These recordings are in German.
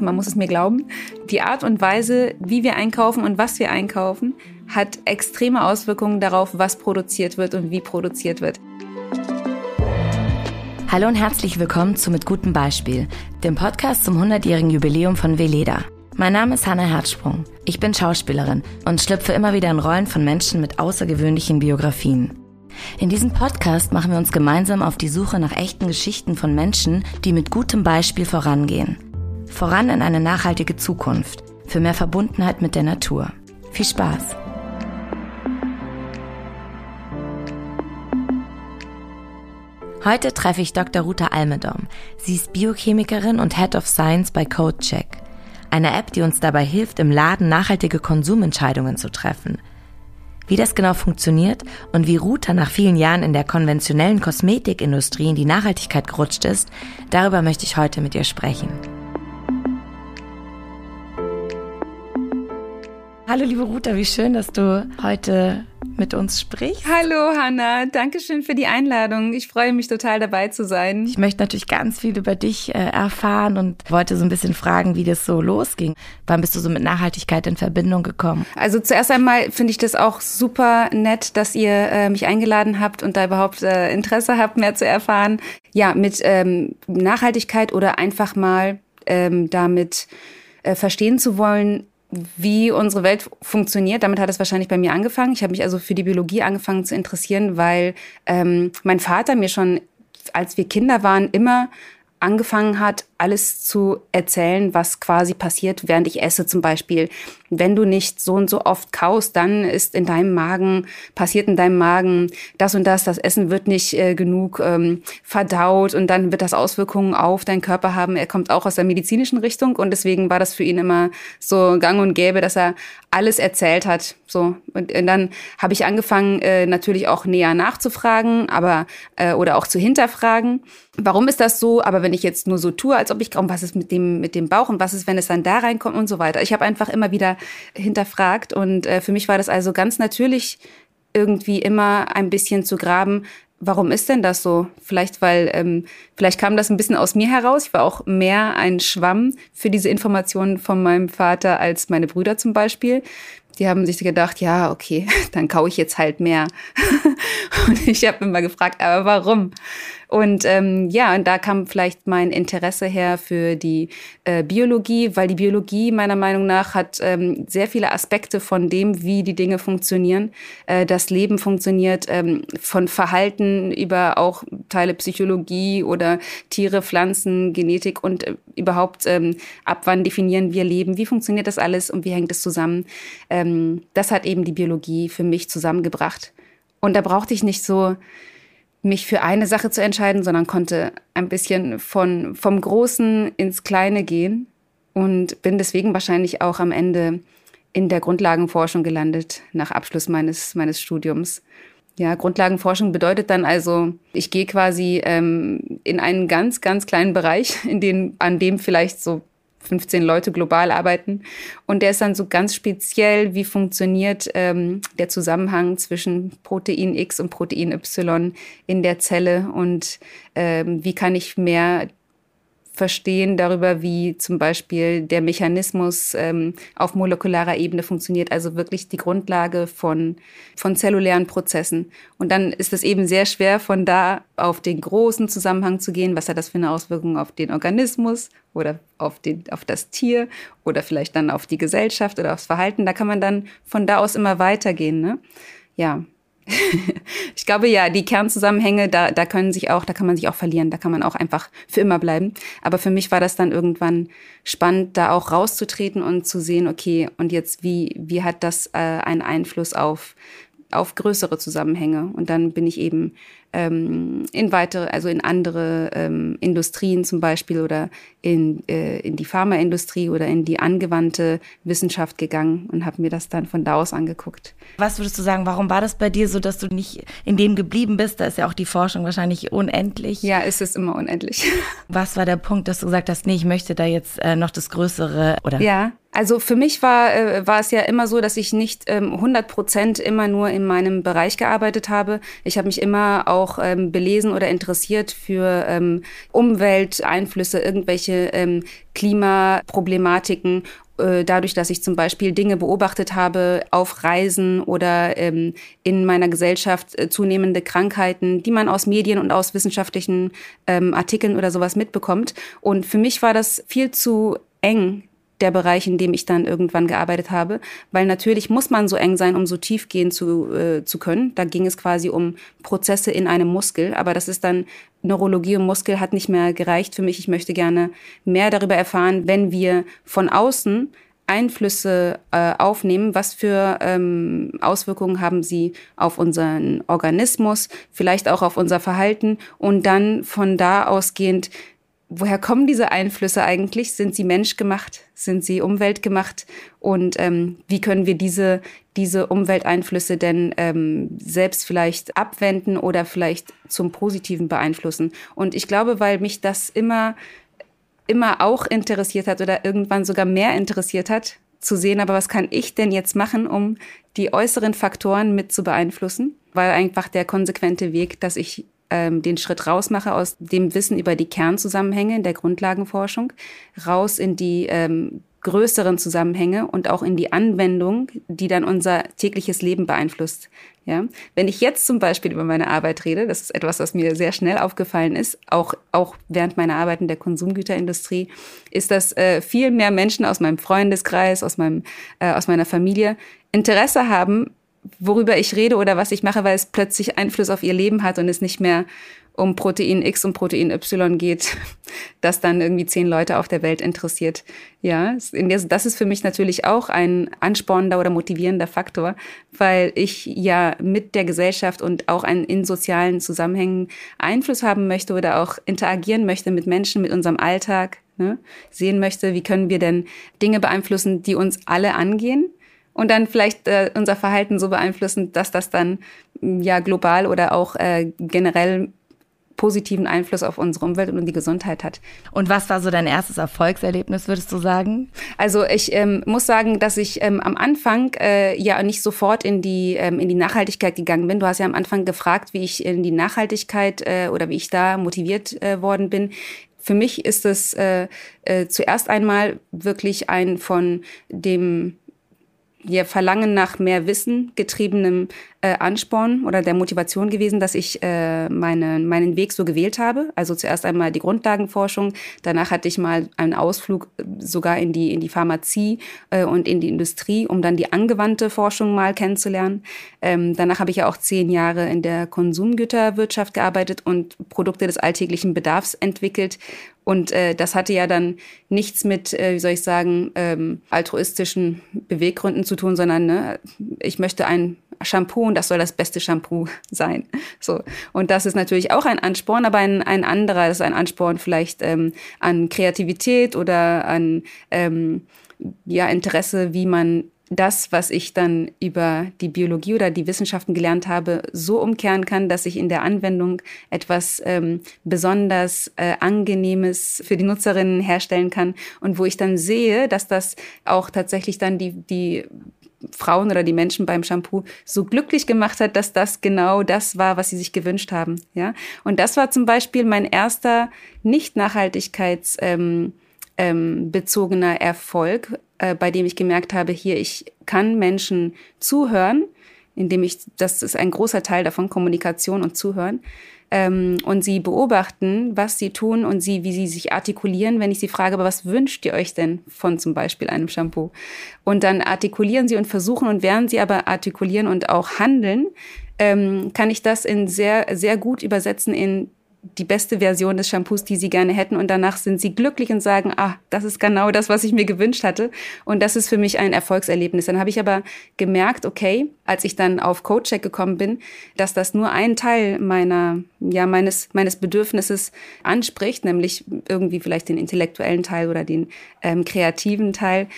man muss es mir glauben, die Art und Weise, wie wir einkaufen und was wir einkaufen, hat extreme Auswirkungen darauf, was produziert wird und wie produziert wird. Hallo und herzlich willkommen zu Mit gutem Beispiel, dem Podcast zum 100-jährigen Jubiläum von Veleda. Mein Name ist Hanna Herzsprung. Ich bin Schauspielerin und schlüpfe immer wieder in Rollen von Menschen mit außergewöhnlichen Biografien. In diesem Podcast machen wir uns gemeinsam auf die Suche nach echten Geschichten von Menschen, die mit gutem Beispiel vorangehen. Voran in eine nachhaltige Zukunft, für mehr Verbundenheit mit der Natur. Viel Spaß! Heute treffe ich Dr. Ruta Almedom. Sie ist Biochemikerin und Head of Science bei CodeCheck, eine App, die uns dabei hilft, im Laden nachhaltige Konsumentscheidungen zu treffen – wie das genau funktioniert und wie Ruta nach vielen Jahren in der konventionellen Kosmetikindustrie in die Nachhaltigkeit gerutscht ist, darüber möchte ich heute mit ihr sprechen. Hallo liebe Ruta, wie schön, dass du heute mit uns sprichst. Hallo Hanna, danke schön für die Einladung. Ich freue mich total dabei zu sein. Ich möchte natürlich ganz viel über dich äh, erfahren und wollte so ein bisschen fragen, wie das so losging. Wann bist du so mit Nachhaltigkeit in Verbindung gekommen? Also zuerst einmal finde ich das auch super nett, dass ihr äh, mich eingeladen habt und da überhaupt äh, Interesse habt, mehr zu erfahren. Ja, mit ähm, Nachhaltigkeit oder einfach mal ähm, damit äh, verstehen zu wollen, wie unsere Welt funktioniert. Damit hat es wahrscheinlich bei mir angefangen. Ich habe mich also für die Biologie angefangen zu interessieren, weil ähm, mein Vater mir schon, als wir Kinder waren, immer angefangen hat, alles zu erzählen, was quasi passiert, während ich esse zum Beispiel. Wenn du nicht so und so oft kaust, dann ist in deinem Magen, passiert in deinem Magen das und das, das Essen wird nicht äh, genug ähm, verdaut und dann wird das Auswirkungen auf deinen Körper haben. Er kommt auch aus der medizinischen Richtung und deswegen war das für ihn immer so gang und gäbe, dass er alles erzählt hat. So und, und dann habe ich angefangen, äh, natürlich auch näher nachzufragen, aber äh, oder auch zu hinterfragen. Warum ist das so? Aber wenn ich jetzt nur so tue, als als ob ich, was ist mit dem, mit dem Bauch und was ist, wenn es dann da reinkommt und so weiter. Ich habe einfach immer wieder hinterfragt und äh, für mich war das also ganz natürlich irgendwie immer ein bisschen zu graben, warum ist denn das so? Vielleicht, weil, ähm, vielleicht kam das ein bisschen aus mir heraus. Ich war auch mehr ein Schwamm für diese Informationen von meinem Vater als meine Brüder zum Beispiel. Die haben sich gedacht, ja, okay, dann kau ich jetzt halt mehr. und ich habe immer gefragt, aber warum? Und ähm, ja, und da kam vielleicht mein Interesse her für die äh, Biologie, weil die Biologie meiner Meinung nach hat ähm, sehr viele Aspekte von dem, wie die Dinge funktionieren, äh, das Leben funktioniert, ähm, von Verhalten über auch Teile Psychologie oder Tiere, Pflanzen, Genetik und äh, überhaupt ähm, ab wann definieren wir Leben, wie funktioniert das alles und wie hängt es zusammen. Ähm, das hat eben die Biologie für mich zusammengebracht. Und da brauchte ich nicht so mich für eine Sache zu entscheiden, sondern konnte ein bisschen von, vom Großen ins Kleine gehen und bin deswegen wahrscheinlich auch am Ende in der Grundlagenforschung gelandet nach Abschluss meines, meines Studiums. Ja, Grundlagenforschung bedeutet dann also, ich gehe quasi ähm, in einen ganz, ganz kleinen Bereich, in den, an dem vielleicht so 15 Leute global arbeiten. Und der ist dann so ganz speziell, wie funktioniert ähm, der Zusammenhang zwischen Protein X und Protein Y in der Zelle und ähm, wie kann ich mehr Verstehen darüber, wie zum Beispiel der Mechanismus ähm, auf molekularer Ebene funktioniert, also wirklich die Grundlage von, von zellulären Prozessen. Und dann ist es eben sehr schwer, von da auf den großen Zusammenhang zu gehen. Was hat das für eine Auswirkung auf den Organismus oder auf, den, auf das Tier oder vielleicht dann auf die Gesellschaft oder aufs Verhalten? Da kann man dann von da aus immer weitergehen. Ne? Ja, ich glaube ja, die Kernzusammenhänge, da, da können sich auch, da kann man sich auch verlieren, da kann man auch einfach für immer bleiben. Aber für mich war das dann irgendwann spannend, da auch rauszutreten und zu sehen, okay, und jetzt wie, wie hat das äh, einen Einfluss auf, auf größere Zusammenhänge? Und dann bin ich eben ähm, in weitere, also in andere ähm, Industrien zum Beispiel oder in, äh, in die Pharmaindustrie oder in die angewandte Wissenschaft gegangen und habe mir das dann von da aus angeguckt. Was würdest du sagen, warum war das bei dir so, dass du nicht in dem geblieben bist? Da ist ja auch die Forschung wahrscheinlich unendlich. Ja, ist es immer unendlich. Was war der Punkt, dass du gesagt hast, nee, ich möchte da jetzt äh, noch das Größere oder? Ja, Also für mich war, äh, war es ja immer so, dass ich nicht ähm, 100 Prozent immer nur in meinem Bereich gearbeitet habe. Ich habe mich immer auch ähm, belesen oder interessiert für ähm, Umwelteinflüsse, irgendwelche ähm, Klimaproblematiken äh, dadurch, dass ich zum Beispiel Dinge beobachtet habe auf Reisen oder ähm, in meiner Gesellschaft äh, zunehmende Krankheiten, die man aus Medien und aus wissenschaftlichen ähm, Artikeln oder sowas mitbekommt. Und für mich war das viel zu eng, der Bereich, in dem ich dann irgendwann gearbeitet habe. Weil natürlich muss man so eng sein, um so tief gehen zu, äh, zu können. Da ging es quasi um Prozesse in einem Muskel. Aber das ist dann Neurologie und Muskel hat nicht mehr gereicht für mich. Ich möchte gerne mehr darüber erfahren, wenn wir von außen Einflüsse äh, aufnehmen, was für ähm, Auswirkungen haben sie auf unseren Organismus, vielleicht auch auf unser Verhalten und dann von da ausgehend woher kommen diese Einflüsse eigentlich? Sind sie menschgemacht? Sind sie umweltgemacht? Und ähm, wie können wir diese, diese Umwelteinflüsse denn ähm, selbst vielleicht abwenden oder vielleicht zum Positiven beeinflussen? Und ich glaube, weil mich das immer, immer auch interessiert hat oder irgendwann sogar mehr interessiert hat, zu sehen, aber was kann ich denn jetzt machen, um die äußeren Faktoren mit zu beeinflussen? Weil einfach der konsequente Weg, dass ich ähm, den Schritt rausmache aus dem Wissen über die Kernzusammenhänge in der Grundlagenforschung, raus in die ähm, größeren Zusammenhänge und auch in die Anwendung, die dann unser tägliches Leben beeinflusst. Ja, wenn ich jetzt zum Beispiel über meine Arbeit rede, das ist etwas, was mir sehr schnell aufgefallen ist, auch, auch während meiner Arbeit in der Konsumgüterindustrie, ist, dass äh, viel mehr Menschen aus meinem Freundeskreis, aus meinem, äh, aus meiner Familie Interesse haben, worüber ich rede oder was ich mache, weil es plötzlich Einfluss auf ihr Leben hat und es nicht mehr um Protein X und Protein Y geht, das dann irgendwie zehn Leute auf der Welt interessiert. Ja, das ist für mich natürlich auch ein anspornender oder motivierender Faktor, weil ich ja mit der Gesellschaft und auch in sozialen Zusammenhängen Einfluss haben möchte oder auch interagieren möchte mit Menschen, mit unserem Alltag, ne? sehen möchte, wie können wir denn Dinge beeinflussen, die uns alle angehen und dann vielleicht äh, unser Verhalten so beeinflussen, dass das dann ja global oder auch äh, generell positiven Einfluss auf unsere Umwelt und die Gesundheit hat. Und was war so dein erstes Erfolgserlebnis, würdest du sagen? Also ich ähm, muss sagen, dass ich ähm, am Anfang äh, ja nicht sofort in die, ähm, in die Nachhaltigkeit gegangen bin. Du hast ja am Anfang gefragt, wie ich in die Nachhaltigkeit äh, oder wie ich da motiviert äh, worden bin. Für mich ist es äh, äh, zuerst einmal wirklich ein von dem ihr Verlangen nach mehr Wissen getriebenem äh, Ansporn oder der Motivation gewesen, dass ich äh, meine, meinen Weg so gewählt habe. Also zuerst einmal die Grundlagenforschung, danach hatte ich mal einen Ausflug äh, sogar in die, in die Pharmazie äh, und in die Industrie, um dann die angewandte Forschung mal kennenzulernen. Ähm, danach habe ich ja auch zehn Jahre in der Konsumgüterwirtschaft gearbeitet und Produkte des alltäglichen Bedarfs entwickelt und äh, das hatte ja dann nichts mit, äh, wie soll ich sagen, ähm, altruistischen Beweggründen zu tun, sondern ne, ich möchte ein Shampoo und das soll das beste Shampoo sein. So. Und das ist natürlich auch ein Ansporn, aber ein, ein anderer, ist ein Ansporn vielleicht ähm, an Kreativität oder an ähm, ja, Interesse, wie man das, was ich dann über die Biologie oder die Wissenschaften gelernt habe, so umkehren kann, dass ich in der Anwendung etwas ähm, besonders äh, Angenehmes für die Nutzerinnen herstellen kann und wo ich dann sehe, dass das auch tatsächlich dann die, die Frauen oder die Menschen beim Shampoo so glücklich gemacht hat, dass das genau das war, was sie sich gewünscht haben. Ja, und das war zum Beispiel mein erster nicht Nachhaltigkeits ähm, ähm, bezogener Erfolg, äh, bei dem ich gemerkt habe, hier ich kann Menschen zuhören, indem ich das ist ein großer Teil davon Kommunikation und Zuhören ähm, und sie beobachten, was sie tun und sie, wie sie sich artikulieren, wenn ich sie frage, aber was wünscht ihr euch denn von zum Beispiel einem Shampoo? Und dann artikulieren sie und versuchen und während sie aber artikulieren und auch handeln, ähm, kann ich das in sehr, sehr gut übersetzen in die beste Version des Shampoos, die sie gerne hätten. Und danach sind sie glücklich und sagen, ah, das ist genau das, was ich mir gewünscht hatte. Und das ist für mich ein Erfolgserlebnis. Dann habe ich aber gemerkt, okay, als ich dann auf CodeCheck gekommen bin, dass das nur einen Teil meiner, ja, meines, meines Bedürfnisses anspricht, nämlich irgendwie vielleicht den intellektuellen Teil oder den ähm, kreativen Teil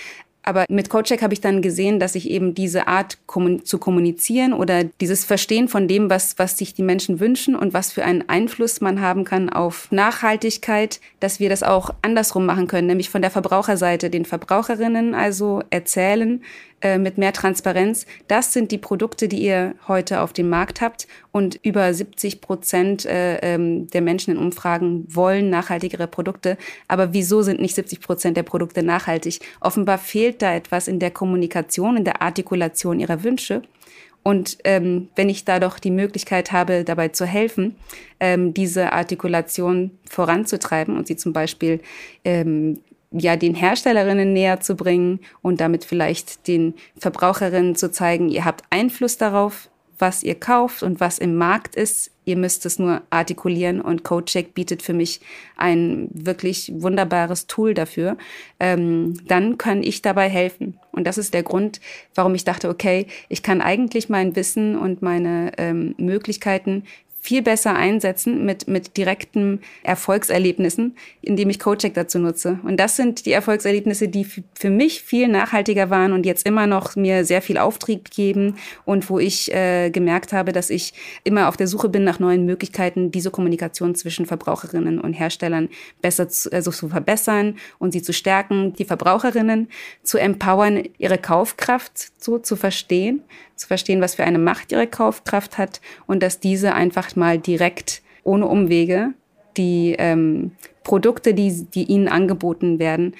Aber mit CodeCheck habe ich dann gesehen, dass ich eben diese Art zu kommunizieren oder dieses Verstehen von dem, was, was sich die Menschen wünschen und was für einen Einfluss man haben kann auf Nachhaltigkeit, dass wir das auch andersrum machen können, nämlich von der Verbraucherseite den Verbraucherinnen also erzählen, äh, mit mehr Transparenz. Das sind die Produkte, die ihr heute auf dem Markt habt. Und über 70 Prozent äh, ähm, der Menschen in Umfragen wollen nachhaltigere Produkte. Aber wieso sind nicht 70 Prozent der Produkte nachhaltig? Offenbar fehlt da etwas in der Kommunikation, in der Artikulation ihrer Wünsche. Und ähm, wenn ich da doch die Möglichkeit habe, dabei zu helfen, ähm, diese Artikulation voranzutreiben und sie zum Beispiel ähm, ja, den Herstellerinnen näher zu bringen und damit vielleicht den Verbraucherinnen zu zeigen, ihr habt Einfluss darauf, was ihr kauft und was im Markt ist. Ihr müsst es nur artikulieren und CodeCheck bietet für mich ein wirklich wunderbares Tool dafür. Ähm, dann kann ich dabei helfen. Und das ist der Grund, warum ich dachte, okay, ich kann eigentlich mein Wissen und meine ähm, Möglichkeiten viel besser einsetzen mit, mit direkten Erfolgserlebnissen, indem ich CodeCheck dazu nutze. Und das sind die Erfolgserlebnisse, die für mich viel nachhaltiger waren und jetzt immer noch mir sehr viel Auftrieb geben und wo ich äh, gemerkt habe, dass ich immer auf der Suche bin nach neuen Möglichkeiten, diese Kommunikation zwischen Verbraucherinnen und Herstellern besser zu, also zu verbessern und sie zu stärken, die Verbraucherinnen zu empowern, ihre Kaufkraft so zu verstehen zu verstehen, was für eine Macht ihre Kaufkraft hat und dass diese einfach mal direkt ohne Umwege die ähm, Produkte, die, die ihnen angeboten werden,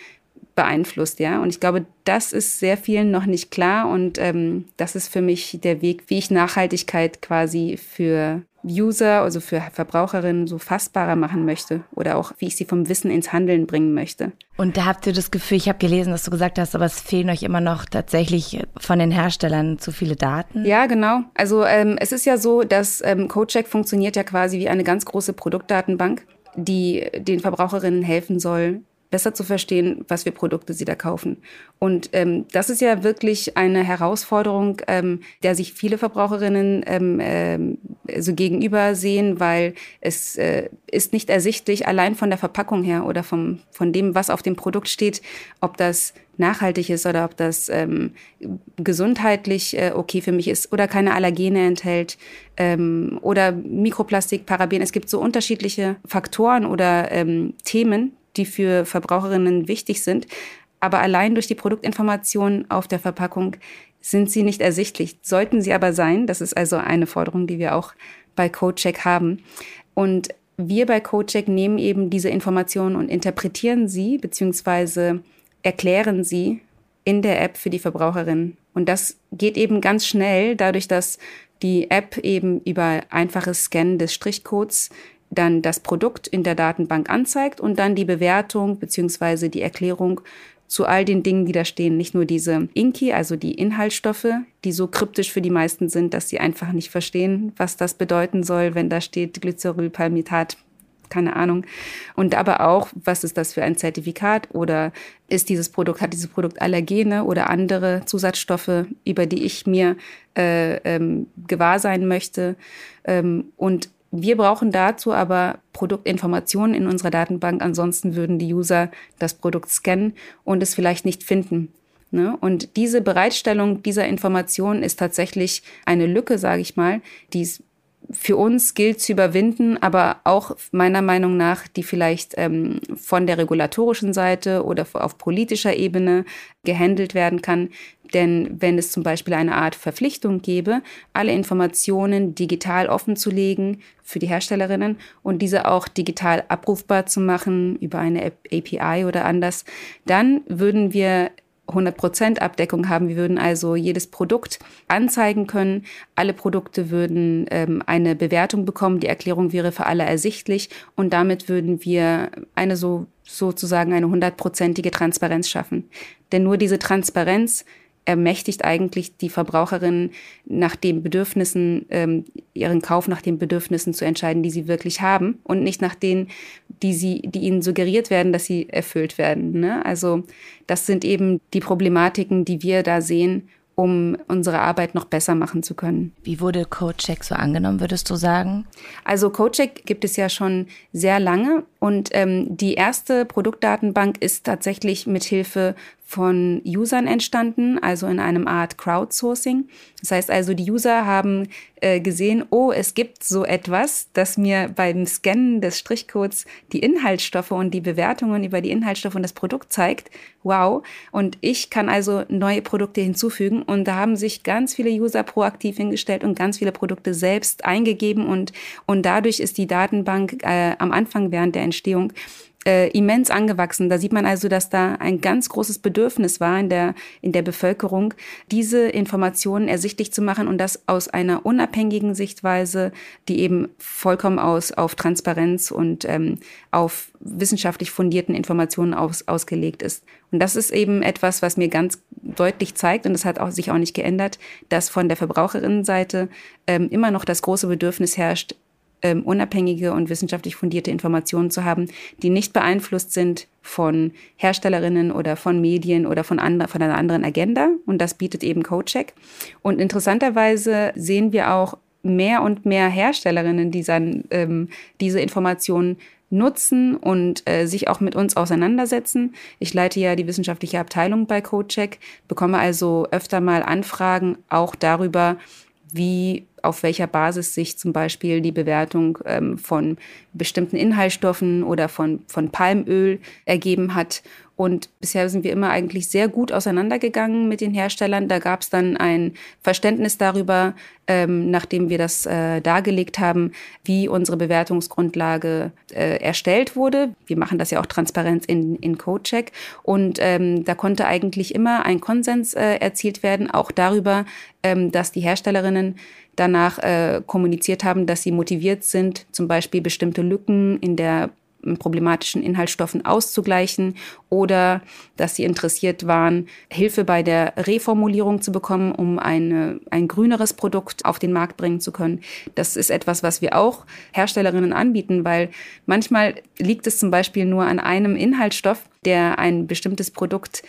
beeinflusst, ja. Und ich glaube, das ist sehr vielen noch nicht klar und ähm, das ist für mich der Weg, wie ich Nachhaltigkeit quasi für User, also für Verbraucherinnen so fassbarer machen möchte oder auch wie ich sie vom Wissen ins Handeln bringen möchte. Und da habt ihr das Gefühl, ich habe gelesen, dass du gesagt hast, aber es fehlen euch immer noch tatsächlich von den Herstellern zu viele Daten? Ja, genau. Also ähm, es ist ja so, dass ähm, CodeCheck funktioniert ja quasi wie eine ganz große Produktdatenbank die den Verbraucherinnen helfen soll, besser zu verstehen, was für Produkte sie da kaufen. Und ähm, das ist ja wirklich eine Herausforderung, ähm, der sich viele Verbraucherinnen ähm, äh, so gegenüber sehen, weil es äh, ist nicht ersichtlich, allein von der Verpackung her oder vom, von dem, was auf dem Produkt steht, ob das nachhaltig ist oder ob das ähm, gesundheitlich äh, okay für mich ist oder keine Allergene enthält ähm, oder Mikroplastik, Paraben. Es gibt so unterschiedliche Faktoren oder ähm, Themen, die für Verbraucherinnen wichtig sind. Aber allein durch die Produktinformationen auf der Verpackung sind sie nicht ersichtlich. Sollten sie aber sein, das ist also eine Forderung, die wir auch bei CodeCheck haben. Und wir bei CodeCheck nehmen eben diese Informationen und interpretieren sie beziehungsweise erklären sie in der App für die Verbraucherinnen. Und das geht eben ganz schnell, dadurch, dass die App eben über einfaches Scannen des Strichcodes dann das Produkt in der Datenbank anzeigt und dann die Bewertung beziehungsweise die Erklärung zu all den Dingen, die da stehen. Nicht nur diese Inki, also die Inhaltsstoffe, die so kryptisch für die meisten sind, dass sie einfach nicht verstehen, was das bedeuten soll, wenn da steht Glycerylpalmitat, keine Ahnung. Und aber auch, was ist das für ein Zertifikat oder ist dieses Produkt, hat dieses Produkt Allergene oder andere Zusatzstoffe, über die ich mir äh, ähm, gewahr sein möchte. Ähm, und wir brauchen dazu aber Produktinformationen in unserer Datenbank. Ansonsten würden die User das Produkt scannen und es vielleicht nicht finden. Ne? Und diese Bereitstellung dieser Informationen ist tatsächlich eine Lücke, sage ich mal, die es für uns gilt zu überwinden, aber auch meiner Meinung nach, die vielleicht ähm, von der regulatorischen Seite oder auf politischer Ebene gehandelt werden kann. Denn wenn es zum Beispiel eine Art Verpflichtung gäbe, alle Informationen digital offenzulegen für die Herstellerinnen und diese auch digital abrufbar zu machen über eine API oder anders, dann würden wir 100% Abdeckung haben. Wir würden also jedes Produkt anzeigen können. Alle Produkte würden ähm, eine Bewertung bekommen. Die Erklärung wäre für alle ersichtlich und damit würden wir eine so sozusagen eine hundertprozentige Transparenz schaffen. Denn nur diese Transparenz ermächtigt eigentlich die Verbraucherinnen nach den Bedürfnissen, ähm, ihren Kauf nach den Bedürfnissen zu entscheiden, die sie wirklich haben und nicht nach denen, die sie, die ihnen suggeriert werden, dass sie erfüllt werden. Ne? Also das sind eben die Problematiken, die wir da sehen um unsere Arbeit noch besser machen zu können. Wie wurde CodeCheck so angenommen, würdest du sagen? Also CodeCheck gibt es ja schon sehr lange Und ähm, die erste Produktdatenbank ist tatsächlich mit Hilfe von Usern entstanden, also in einem Art Crowdsourcing. Das heißt also, die User haben äh, gesehen, oh, es gibt so etwas, das mir beim Scannen des Strichcodes die Inhaltsstoffe und die Bewertungen über die Inhaltsstoffe und das Produkt zeigt. Wow. Und ich kann also neue Produkte hinzufügen. Und da haben sich ganz viele User proaktiv hingestellt und ganz viele Produkte selbst eingegeben. Und, und dadurch ist die Datenbank äh, am Anfang während der Entstehung äh, immens angewachsen. Da sieht man also, dass da ein ganz großes Bedürfnis war in der, in der Bevölkerung, diese Informationen ersichtlich zu machen und das aus einer unabhängigen Sichtweise, die eben vollkommen aus, auf Transparenz und ähm, auf wissenschaftlich fundierten Informationen aus, ausgelegt ist. Und das ist eben etwas, was mir ganz deutlich zeigt, und das hat auch, sich auch nicht geändert, dass von der Verbraucherinnenseite ähm, immer noch das große Bedürfnis herrscht, ähm, unabhängige und wissenschaftlich fundierte Informationen zu haben, die nicht beeinflusst sind von Herstellerinnen oder von Medien oder von, andre, von einer anderen Agenda. Und das bietet eben CodeCheck. Und interessanterweise sehen wir auch mehr und mehr Herstellerinnen, die dann ähm, diese Informationen nutzen und äh, sich auch mit uns auseinandersetzen. Ich leite ja die wissenschaftliche Abteilung bei CodeCheck, bekomme also öfter mal Anfragen auch darüber, wie auf welcher Basis sich zum Beispiel die Bewertung ähm, von bestimmten Inhaltsstoffen oder von, von Palmöl ergeben hat. Und bisher sind wir immer eigentlich sehr gut auseinandergegangen mit den Herstellern. Da gab es dann ein Verständnis darüber, ähm, nachdem wir das äh, dargelegt haben, wie unsere Bewertungsgrundlage äh, erstellt wurde. Wir machen das ja auch transparent in, in Codecheck. Und ähm, da konnte eigentlich immer ein Konsens äh, erzielt werden, auch darüber, ähm, dass die Herstellerinnen danach äh, kommuniziert haben, dass sie motiviert sind, zum Beispiel bestimmte Lücken in der problematischen Inhaltsstoffen auszugleichen oder dass sie interessiert waren, Hilfe bei der Reformulierung zu bekommen, um eine, ein grüneres Produkt auf den Markt bringen zu können. Das ist etwas, was wir auch Herstellerinnen anbieten, weil manchmal liegt es zum Beispiel nur an einem Inhaltsstoff, der ein bestimmtes Produkt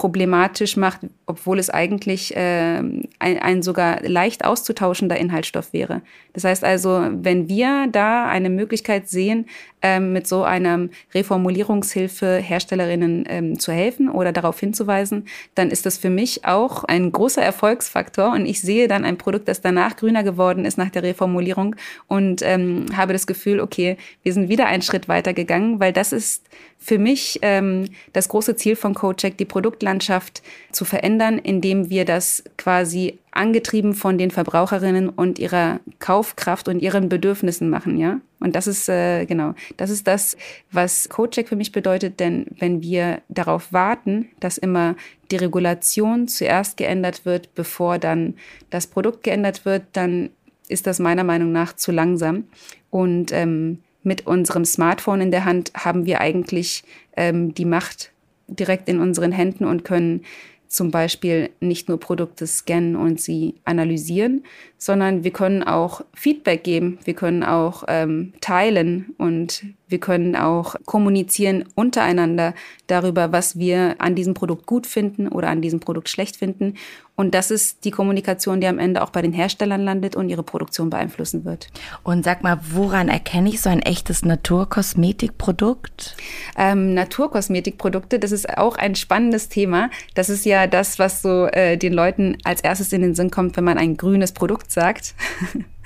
problematisch macht, obwohl es eigentlich äh, ein, ein sogar leicht auszutauschender Inhaltsstoff wäre. Das heißt also, wenn wir da eine Möglichkeit sehen, ähm, mit so einer Reformulierungshilfe Herstellerinnen ähm, zu helfen oder darauf hinzuweisen, dann ist das für mich auch ein großer Erfolgsfaktor. Und ich sehe dann ein Produkt, das danach grüner geworden ist nach der Reformulierung und ähm, habe das Gefühl, okay, wir sind wieder einen Schritt weiter gegangen, weil das ist für mich ähm, das große Ziel von CodeCheck, die Produktlandschaft zu verändern, indem wir das quasi angetrieben von den Verbraucherinnen und ihrer Kaufkraft und ihren Bedürfnissen machen, ja. Und das ist äh, genau, das ist das, was CodeCheck für mich bedeutet, denn wenn wir darauf warten, dass immer die Regulation zuerst geändert wird, bevor dann das Produkt geändert wird, dann ist das meiner Meinung nach zu langsam. Und ähm, mit unserem Smartphone in der Hand haben wir eigentlich ähm, die Macht direkt in unseren Händen und können zum Beispiel nicht nur Produkte scannen und sie analysieren, sondern wir können auch Feedback geben, wir können auch ähm, teilen und wir können auch kommunizieren untereinander darüber, was wir an diesem Produkt gut finden oder an diesem Produkt schlecht finden. Und das ist die Kommunikation, die am Ende auch bei den Herstellern landet und ihre Produktion beeinflussen wird. Und sag mal, woran erkenne ich so ein echtes Naturkosmetikprodukt? Ähm, Naturkosmetikprodukte, das ist auch ein spannendes Thema. Das ist ja das, was so äh, den Leuten als erstes in den Sinn kommt, wenn man ein grünes Produkt sagt.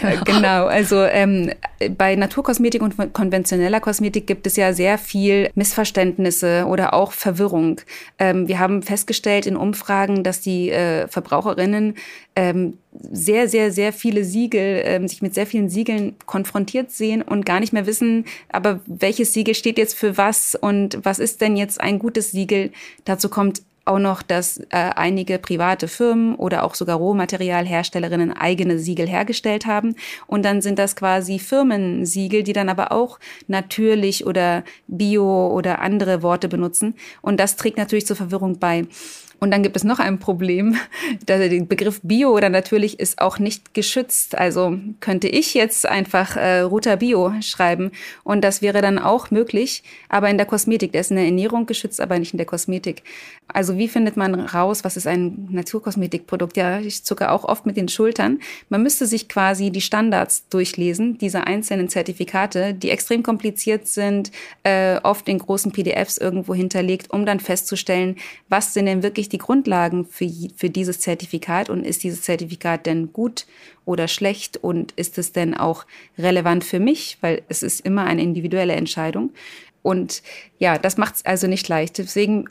genau. genau. also ähm, bei Naturkosmetik und konventioneller Kosmetik gibt es ja sehr viel Missverständnisse oder auch Verwirrung. Ähm, wir haben festgestellt in Umfragen, dass die äh, Verbraucherinnen ähm, sehr, sehr, sehr viele Siegel, ähm, sich mit sehr vielen Siegeln konfrontiert sehen und gar nicht mehr wissen, aber welches Siegel steht jetzt für was und was ist denn jetzt ein gutes Siegel? Dazu kommt auch noch, dass äh, einige private Firmen oder auch sogar Rohmaterialherstellerinnen eigene Siegel hergestellt haben. Und dann sind das quasi Firmensiegel, die dann aber auch natürlich oder bio oder andere Worte benutzen. Und das trägt natürlich zur Verwirrung bei. Und dann gibt es noch ein Problem. Der Begriff Bio oder natürlich ist auch nicht geschützt. Also könnte ich jetzt einfach äh, Ruta Bio schreiben und das wäre dann auch möglich, aber in der Kosmetik. Der ist in der Ernährung geschützt, aber nicht in der Kosmetik. Also wie findet man raus, was ist ein Naturkosmetikprodukt? Ja, ich zucke auch oft mit den Schultern. Man müsste sich quasi die Standards durchlesen, dieser einzelnen Zertifikate, die extrem kompliziert sind, äh, oft in großen PDFs irgendwo hinterlegt, um dann festzustellen, was sind denn wirklich die Grundlagen für, für dieses Zertifikat und ist dieses Zertifikat denn gut oder schlecht und ist es denn auch relevant für mich, weil es ist immer eine individuelle Entscheidung. Und ja, das macht es also nicht leicht. Deswegen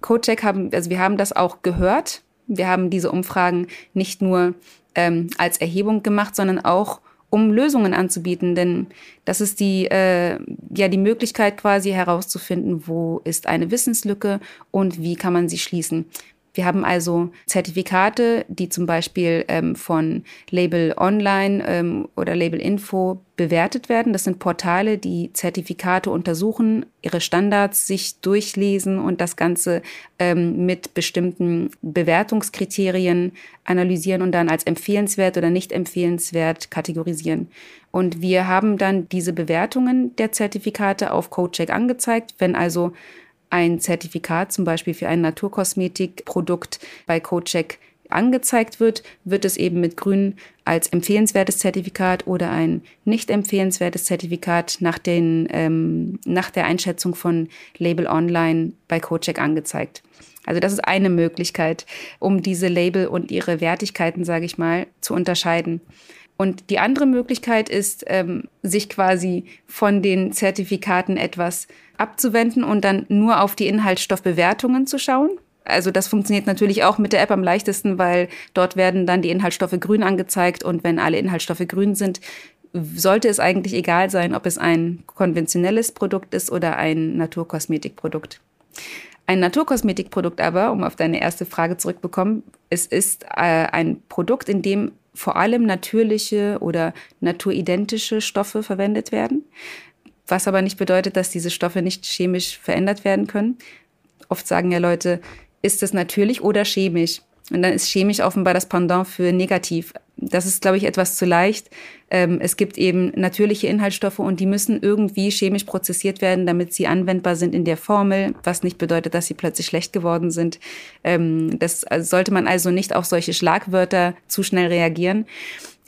CodeCheck haben, also wir haben das auch gehört. Wir haben diese Umfragen nicht nur ähm, als Erhebung gemacht, sondern auch um Lösungen anzubieten, denn das ist die äh, ja die Möglichkeit quasi herauszufinden, wo ist eine Wissenslücke und wie kann man sie schließen. Wir haben also Zertifikate, die zum Beispiel ähm, von Label Online ähm, oder Label Info bewertet werden. Das sind Portale, die Zertifikate untersuchen, ihre Standards sich durchlesen und das Ganze ähm, mit bestimmten Bewertungskriterien analysieren und dann als empfehlenswert oder nicht empfehlenswert kategorisieren. Und wir haben dann diese Bewertungen der Zertifikate auf CodeCheck angezeigt. Wenn also ein Zertifikat zum Beispiel für ein Naturkosmetikprodukt bei CodeCheck angezeigt wird, wird es eben mit grün als empfehlenswertes Zertifikat oder ein nicht empfehlenswertes Zertifikat nach, den, ähm, nach der Einschätzung von Label Online bei CodeCheck angezeigt. Also das ist eine Möglichkeit, um diese Label und ihre Wertigkeiten, sage ich mal, zu unterscheiden. Und die andere Möglichkeit ist, ähm, sich quasi von den Zertifikaten etwas abzuwenden und dann nur auf die Inhaltsstoffbewertungen zu schauen. Also das funktioniert natürlich auch mit der App am leichtesten, weil dort werden dann die Inhaltsstoffe grün angezeigt und wenn alle Inhaltsstoffe grün sind, sollte es eigentlich egal sein, ob es ein konventionelles Produkt ist oder ein Naturkosmetikprodukt. Ein Naturkosmetikprodukt aber, um auf deine erste Frage zurückzukommen, es ist äh, ein Produkt, in dem vor allem natürliche oder naturidentische Stoffe verwendet werden, was aber nicht bedeutet, dass diese Stoffe nicht chemisch verändert werden können. Oft sagen ja Leute, ist es natürlich oder chemisch? Und dann ist chemisch offenbar das Pendant für negativ. Das ist, glaube ich, etwas zu leicht. Ähm, es gibt eben natürliche Inhaltsstoffe und die müssen irgendwie chemisch prozessiert werden, damit sie anwendbar sind in der Formel, was nicht bedeutet, dass sie plötzlich schlecht geworden sind. Ähm, das also sollte man also nicht auf solche Schlagwörter zu schnell reagieren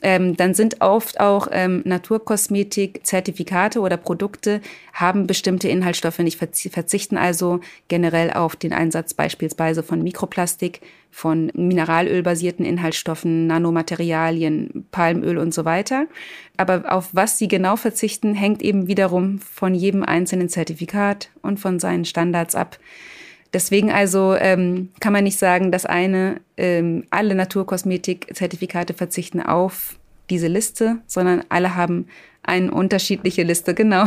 ähm, dann sind oft auch ähm, Naturkosmetik-Zertifikate oder Produkte haben bestimmte Inhaltsstoffe nicht, verzichten also generell auf den Einsatz beispielsweise von Mikroplastik, von mineralölbasierten Inhaltsstoffen, Nanomaterialien, Palmöl und so weiter. Aber auf was sie genau verzichten, hängt eben wiederum von jedem einzelnen Zertifikat und von seinen Standards ab. Deswegen also ähm, kann man nicht sagen, dass eine, ähm, alle Naturkosmetik-Zertifikate verzichten auf diese Liste, sondern alle haben eine unterschiedliche Liste, genau.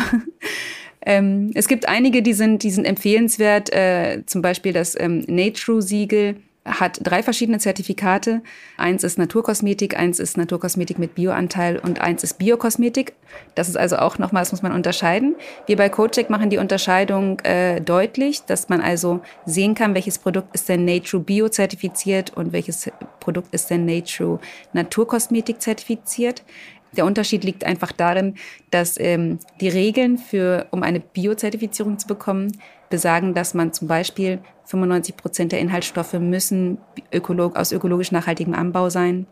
ähm, es gibt einige, die sind, die sind empfehlenswert, äh, zum Beispiel das ähm, Nature-Siegel hat drei verschiedene Zertifikate. Eins ist Naturkosmetik, eins ist Naturkosmetik mit Bioanteil und eins ist Biokosmetik. Das ist also auch nochmal, das muss man unterscheiden. Wir bei CodeCheck machen die Unterscheidung äh, deutlich, dass man also sehen kann, welches Produkt ist denn Nature Bio zertifiziert und welches Produkt ist denn Nature Naturkosmetik zertifiziert. Der Unterschied liegt einfach darin, dass ähm, die Regeln für, um eine Biozertifizierung zu bekommen, besagen, dass man zum Beispiel 95 Prozent der Inhaltsstoffe müssen ökolog aus ökologisch nachhaltigem Anbau sein.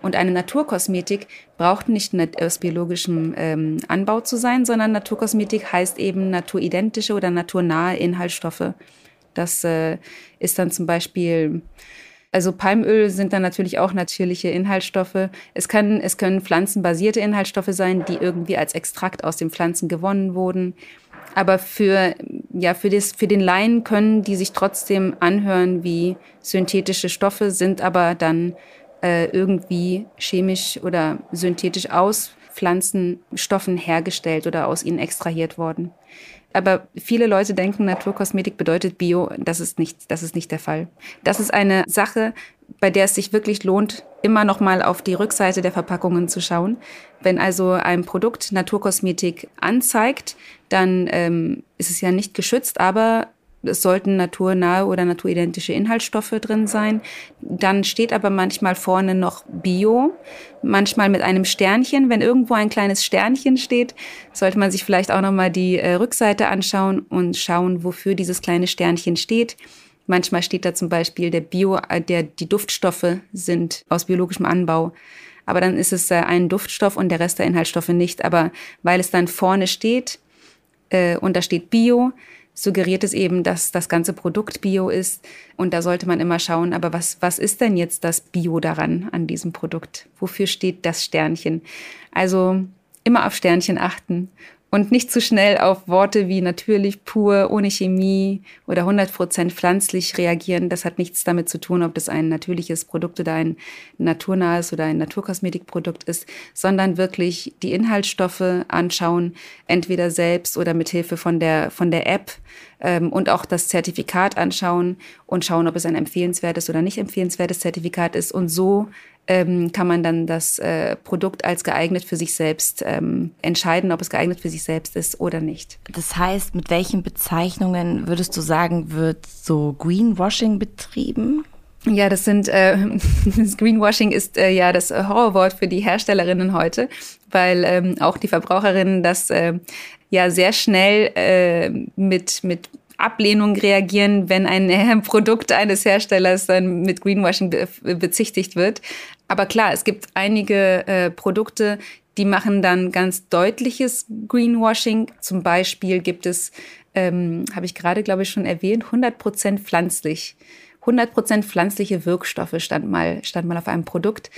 Und eine Naturkosmetik braucht nicht aus biologischem ähm, Anbau zu sein, sondern Naturkosmetik heißt eben naturidentische oder naturnahe Inhaltsstoffe. Das äh, ist dann zum Beispiel also Palmöl sind dann natürlich auch natürliche Inhaltsstoffe. Es, kann, es können pflanzenbasierte Inhaltsstoffe sein, die irgendwie als Extrakt aus den Pflanzen gewonnen wurden. Aber für, ja, für, das, für den Laien können die sich trotzdem anhören wie synthetische Stoffe, sind aber dann äh, irgendwie chemisch oder synthetisch aus Pflanzenstoffen hergestellt oder aus ihnen extrahiert worden. Aber viele Leute denken, Naturkosmetik bedeutet Bio. Das ist nicht, das ist nicht der Fall. Das ist eine Sache, bei der es sich wirklich lohnt, immer noch mal auf die Rückseite der Verpackungen zu schauen. Wenn also ein Produkt Naturkosmetik anzeigt, dann ähm, ist es ja nicht geschützt, aber es sollten naturnahe oder naturidentische Inhaltsstoffe drin sein. Dann steht aber manchmal vorne noch Bio, manchmal mit einem Sternchen. Wenn irgendwo ein kleines Sternchen steht, sollte man sich vielleicht auch nochmal die äh, Rückseite anschauen und schauen, wofür dieses kleine Sternchen steht. Manchmal steht da zum Beispiel, der Bio, äh, der, die Duftstoffe sind aus biologischem Anbau. Aber dann ist es äh, ein Duftstoff und der Rest der Inhaltsstoffe nicht. Aber weil es dann vorne steht äh, und da steht Bio, suggeriert es eben, dass das ganze Produkt Bio ist. Und da sollte man immer schauen, aber was, was ist denn jetzt das Bio daran, an diesem Produkt? Wofür steht das Sternchen? Also immer auf Sternchen achten und nicht zu schnell auf Worte wie natürlich, pur, ohne Chemie oder 100% pflanzlich reagieren. Das hat nichts damit zu tun, ob das ein natürliches Produkt oder ein naturnahes oder ein Naturkosmetikprodukt ist, sondern wirklich die Inhaltsstoffe anschauen, entweder selbst oder mit Hilfe von der, von der App ähm, und auch das Zertifikat anschauen und schauen, ob es ein empfehlenswertes oder nicht empfehlenswertes Zertifikat ist und so ähm, kann man dann das äh, Produkt als geeignet für sich selbst ähm, entscheiden, ob es geeignet für sich selbst ist oder nicht. Das heißt, mit welchen Bezeichnungen würdest du sagen, wird so Greenwashing betrieben? Ja, das sind äh, das Greenwashing ist äh, ja das Horrorwort für die Herstellerinnen heute, weil ähm, auch die Verbraucherinnen das äh, ja sehr schnell äh, mit mit Ablehnung reagieren, wenn ein äh, Produkt eines Herstellers dann mit Greenwashing be bezichtigt wird. Aber klar, es gibt einige äh, Produkte, die machen dann ganz deutliches Greenwashing. Zum Beispiel gibt es, ähm, habe ich gerade, glaube ich, schon erwähnt, 100 Prozent pflanzlich. 100 Prozent pflanzliche Wirkstoffe stand mal, stand mal auf einem Produkt.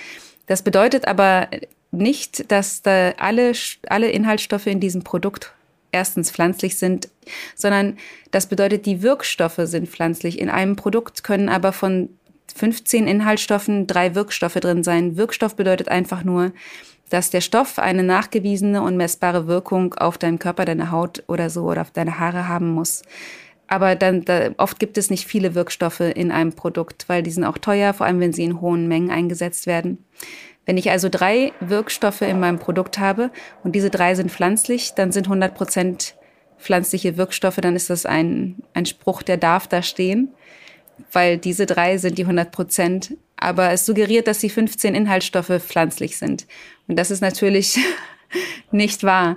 Das bedeutet aber nicht, dass da alle, alle Inhaltsstoffe in diesem Produkt erstens pflanzlich sind, sondern das bedeutet, die Wirkstoffe sind pflanzlich. In einem Produkt können aber von 15 Inhaltsstoffen drei Wirkstoffe drin sein. Wirkstoff bedeutet einfach nur, dass der Stoff eine nachgewiesene und messbare Wirkung auf deinen Körper, deine Haut oder so oder auf deine Haare haben muss. Aber dann da, oft gibt es nicht viele Wirkstoffe in einem Produkt, weil die sind auch teuer, vor allem wenn sie in hohen Mengen eingesetzt werden. Wenn ich also drei Wirkstoffe in meinem Produkt habe und diese drei sind pflanzlich, dann sind 100 Prozent pflanzliche Wirkstoffe, dann ist das ein, ein Spruch, der darf da stehen, weil diese drei sind die 100 Prozent. Aber es suggeriert, dass die 15 Inhaltsstoffe pflanzlich sind. Und das ist natürlich nicht wahr.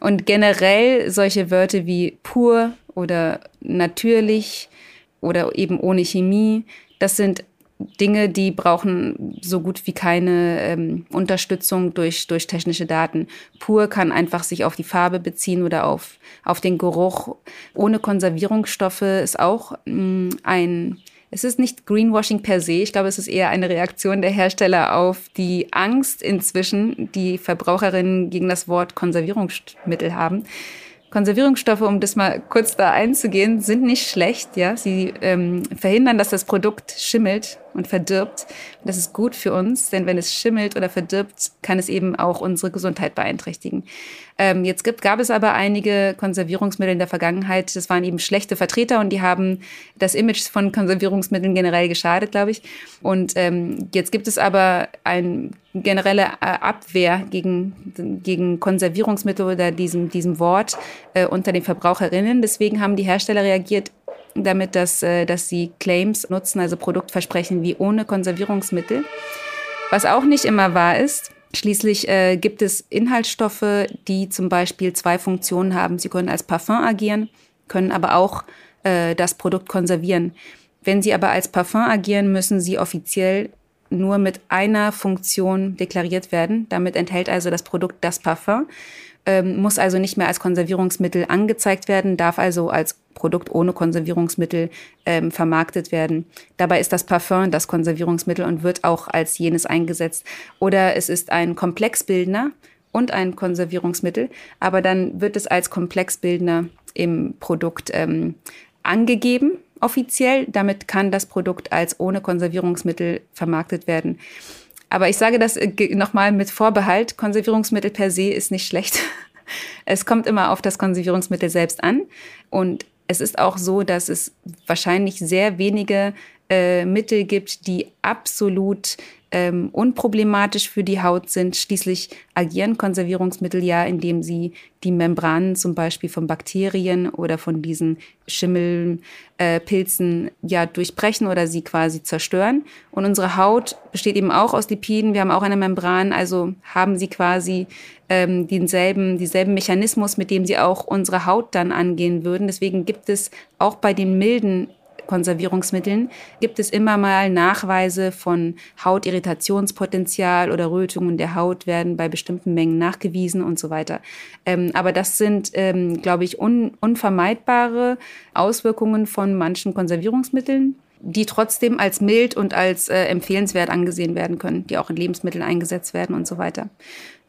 Und generell solche Wörter wie pur oder natürlich oder eben ohne Chemie, das sind Dinge, die brauchen so gut wie keine ähm, Unterstützung durch, durch technische Daten. Pur kann einfach sich auf die Farbe beziehen oder auf, auf den Geruch. Ohne Konservierungsstoffe ist auch mh, mm, ein, es ist nicht Greenwashing per se. Ich glaube, es ist eher eine Reaktion der Hersteller auf die Angst inzwischen, die Verbraucherinnen gegen das Wort Konservierungsmittel haben. Konservierungsstoffe, um das mal kurz da einzugehen, sind nicht schlecht. Ja, sie ähm, verhindern, dass das Produkt schimmelt und verdirbt. Das ist gut für uns, denn wenn es schimmelt oder verdirbt, kann es eben auch unsere Gesundheit beeinträchtigen. Ähm, jetzt gibt, gab es aber einige Konservierungsmittel in der Vergangenheit. Das waren eben schlechte Vertreter und die haben das Image von Konservierungsmitteln generell geschadet, glaube ich. Und ähm, jetzt gibt es aber eine generelle äh, Abwehr gegen, gegen Konservierungsmittel oder diesem, diesem Wort äh, unter den Verbraucherinnen. Deswegen haben die Hersteller reagiert, damit, dass, äh, dass sie Claims nutzen, also Produktversprechen wie ohne Konservierungsmittel. Was auch nicht immer wahr ist. Schließlich äh, gibt es Inhaltsstoffe, die zum Beispiel zwei Funktionen haben. Sie können als Parfum agieren, können aber auch äh, das Produkt konservieren. Wenn sie aber als Parfum agieren, müssen sie offiziell nur mit einer Funktion deklariert werden. Damit enthält also das Produkt das Parfum ähm, muss also nicht mehr als Konservierungsmittel angezeigt werden, darf also als Produkt ohne Konservierungsmittel ähm, vermarktet werden. Dabei ist das Parfum das Konservierungsmittel und wird auch als jenes eingesetzt. Oder es ist ein Komplexbildner und ein Konservierungsmittel, aber dann wird es als Komplexbildner im Produkt ähm, angegeben offiziell. Damit kann das Produkt als ohne Konservierungsmittel vermarktet werden. Aber ich sage das äh, nochmal mit Vorbehalt. Konservierungsmittel per se ist nicht schlecht. Es kommt immer auf das Konservierungsmittel selbst an. Und es ist auch so, dass es wahrscheinlich sehr wenige äh, Mittel gibt, die absolut ähm, unproblematisch für die Haut sind. Schließlich agieren Konservierungsmittel ja, indem sie die Membranen zum Beispiel von Bakterien oder von diesen Schimmelpilzen äh, ja durchbrechen oder sie quasi zerstören. Und unsere Haut besteht eben auch aus Lipiden. Wir haben auch eine Membran, also haben sie quasi ähm, denselben, dieselben Mechanismus, mit dem sie auch unsere Haut dann angehen würden. Deswegen gibt es auch bei den milden Konservierungsmitteln gibt es immer mal Nachweise von Hautirritationspotenzial oder Rötungen der Haut werden bei bestimmten Mengen nachgewiesen und so weiter. Ähm, aber das sind, ähm, glaube ich, un unvermeidbare Auswirkungen von manchen Konservierungsmitteln die trotzdem als mild und als äh, empfehlenswert angesehen werden können, die auch in Lebensmitteln eingesetzt werden und so weiter.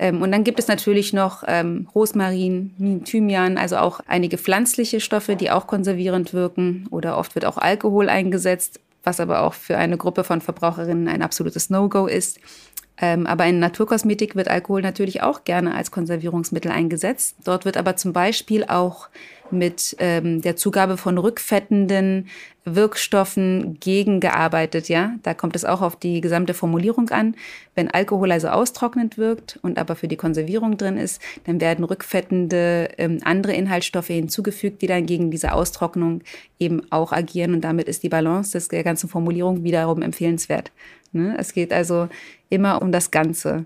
Ähm, und dann gibt es natürlich noch ähm, Rosmarin, Thymian, also auch einige pflanzliche Stoffe, die auch konservierend wirken. Oder oft wird auch Alkohol eingesetzt, was aber auch für eine Gruppe von Verbraucherinnen ein absolutes No-Go ist. Ähm, aber in Naturkosmetik wird Alkohol natürlich auch gerne als Konservierungsmittel eingesetzt. Dort wird aber zum Beispiel auch mit ähm, der Zugabe von rückfettenden Wirkstoffen gegengearbeitet, ja. Da kommt es auch auf die gesamte Formulierung an. Wenn Alkohol also austrocknend wirkt und aber für die Konservierung drin ist, dann werden rückfettende ähm, andere Inhaltsstoffe hinzugefügt, die dann gegen diese Austrocknung eben auch agieren und damit ist die Balance der ganzen Formulierung wiederum empfehlenswert. Ne? Es geht also immer um das Ganze.